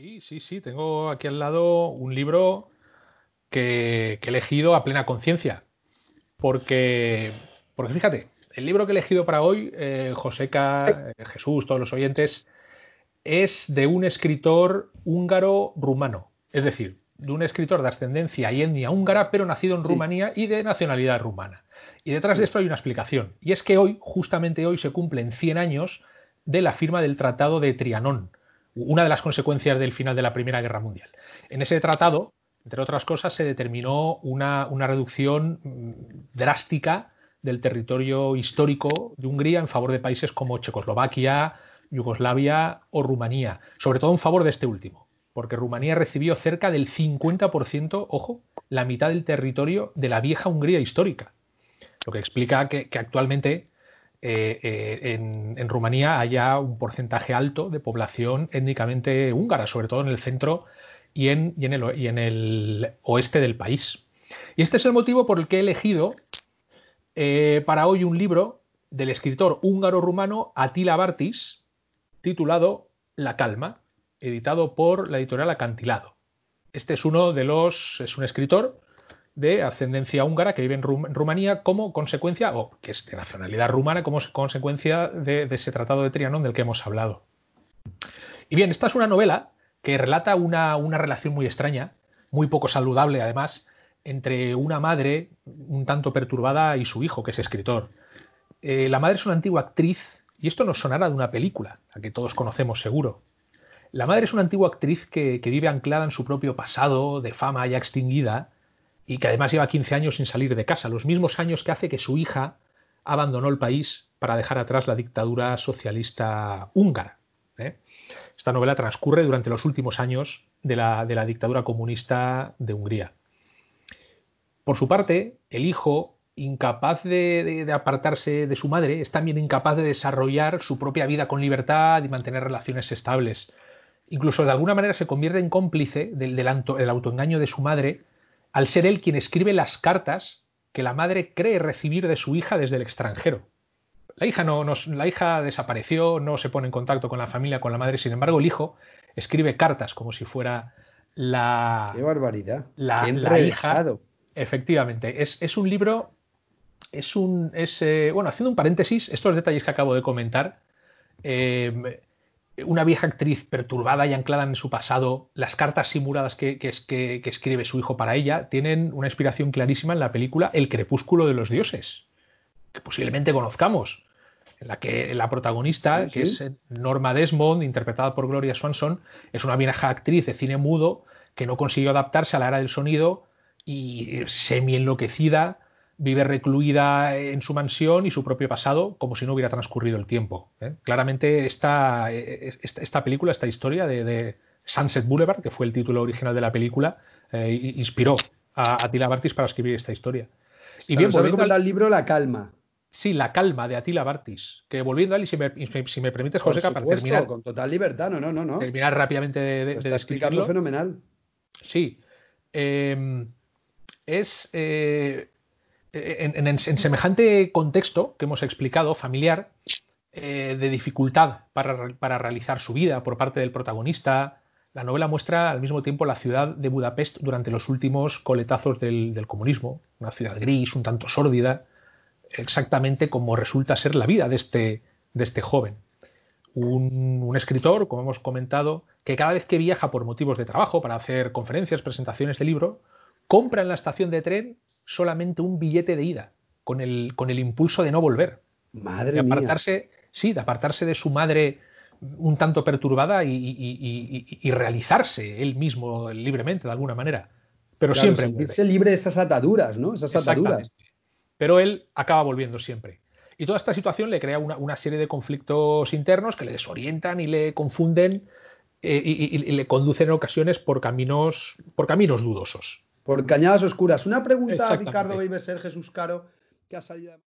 Sí, sí, sí. Tengo aquí al lado un libro que, he elegido a plena conciencia. Porque, porque fíjate, el libro que he elegido para hoy, eh, Joseca, eh, Jesús, todos los oyentes, es de un escritor húngaro-rumano. Es decir, de un escritor de ascendencia y etnia húngara, pero nacido en Rumanía y de nacionalidad rumana. Y detrás de esto hay una explicación. Y es que hoy, justamente hoy, se cumplen 100 años de la firma del Tratado de Trianón, una de las consecuencias del final de la Primera Guerra Mundial. En ese tratado, entre otras cosas, se determinó una, una reducción mm, drástica del territorio histórico de Hungría en favor de países como Checoslovaquia, Yugoslavia o Rumanía, sobre todo en favor de este último, porque Rumanía recibió cerca del 50%, ojo, la mitad del territorio de la vieja Hungría histórica, lo que explica que, actualmente eh, eh, en, Rumanía haya un porcentaje alto de población étnicamente húngara, sobre todo en el centro y en, el, oeste del país. Y este es el motivo por el que he elegido eh, para hoy un libro del escritor húngaro-rumano Attila Bartis, titulado La Calma, editado por la editorial Acantilado. Este es uno de los, es un escritor de ascendencia húngara que vive en, Rumanía como consecuencia, o que es de nacionalidad rumana, como consecuencia de, ese tratado de Trianon del que hemos hablado. Y bien, esta es una novela que relata una, una relación muy extraña, muy poco saludable además, entre una madre un tanto perturbada y su hijo, que es escritor. Eh, la madre es una antigua actriz y esto nos sonará de una película, la que todos conocemos seguro. La madre es una antigua actriz que, vive anclada en su propio pasado, de fama ya extinguida, y que además lleva 15 años sin salir de casa, los mismos años que hace que su hija abandonó el país para dejar atrás la dictadura socialista húngara. ¿eh? Esta novela transcurre durante los últimos años de la, de la dictadura comunista de Hungría. Por su parte, el hijo incapaz de, apartarse de su madre, es también incapaz de desarrollar su propia vida con libertad y mantener relaciones estables. Incluso de alguna manera se convierte en cómplice del, autoengaño de su madre al ser él quien escribe las cartas que la madre cree recibir de su hija desde el extranjero. La hija, no, la hija desapareció, no se pone en contacto con la familia, con la madre, sin embargo el hijo escribe cartas como si fuera la... ¡Qué barbaridad! La, hija. Efectivamente, es, es un libro es un. Es, eh, bueno, haciendo un paréntesis, estos detalles que acabo de comentar. Eh, una vieja actriz perturbada y anclada en su pasado, las cartas simuladas que, que, escribe su hijo para ella, tienen una inspiración clarísima en la película El crepúsculo de los dioses, que posiblemente conozcamos, en la que la protagonista, que es Norma Desmond, interpretada por Gloria Swanson, es una vieja actriz de cine mudo que no consiguió adaptarse a la era del sonido y semi enloquecida vive recluida en su mansión y su propio pasado como si no hubiera transcurrido el tiempo. ¿eh? Claramente esta, esta, película, esta historia de, Sunset Boulevard, que fue el título original de la película, eh, inspiró a Attila Bartis para escribir esta historia. Y bien, volviendo al libro La Calma. Sí, La Calma de Attila Bartis. Que volviendo a él, y si me, si me permites, José, para terminar. Con total libertad, no, no, no. no. Terminar rápidamente de, de, de describirlo. fenomenal. Sí. Eh, es en, semejante contexto que hemos explicado, familiar, eh, de dificultad para, realizar su vida por parte del protagonista, la novela muestra al mismo tiempo la ciudad de Budapest durante los últimos coletazos del, comunismo, una ciudad gris, un tanto sórdida, exactamente como resulta ser la vida de este, este joven. Un, escritor, como hemos comentado, que cada vez que viaja por motivos de trabajo, para hacer conferencias, presentaciones de libro, compra en la estación de tren solamente un billete de ida, con el, con el impulso de no volver. Madre de apartarse, Sí, de apartarse de su madre un tanto perturbada y, realizarse él mismo libremente, de alguna manera. Pero siempre. Sentirse libre de esas ataduras, ¿no? Esas ataduras. Pero él acaba volviendo siempre. Y toda esta situación le crea una, serie de conflictos internos que le desorientan y le confunden eh, y, le conducen en ocasiones por caminos, por caminos dudosos por cañadas oscuras. Una pregunta a Ricardo Ser Jesús Caro, que ha salido.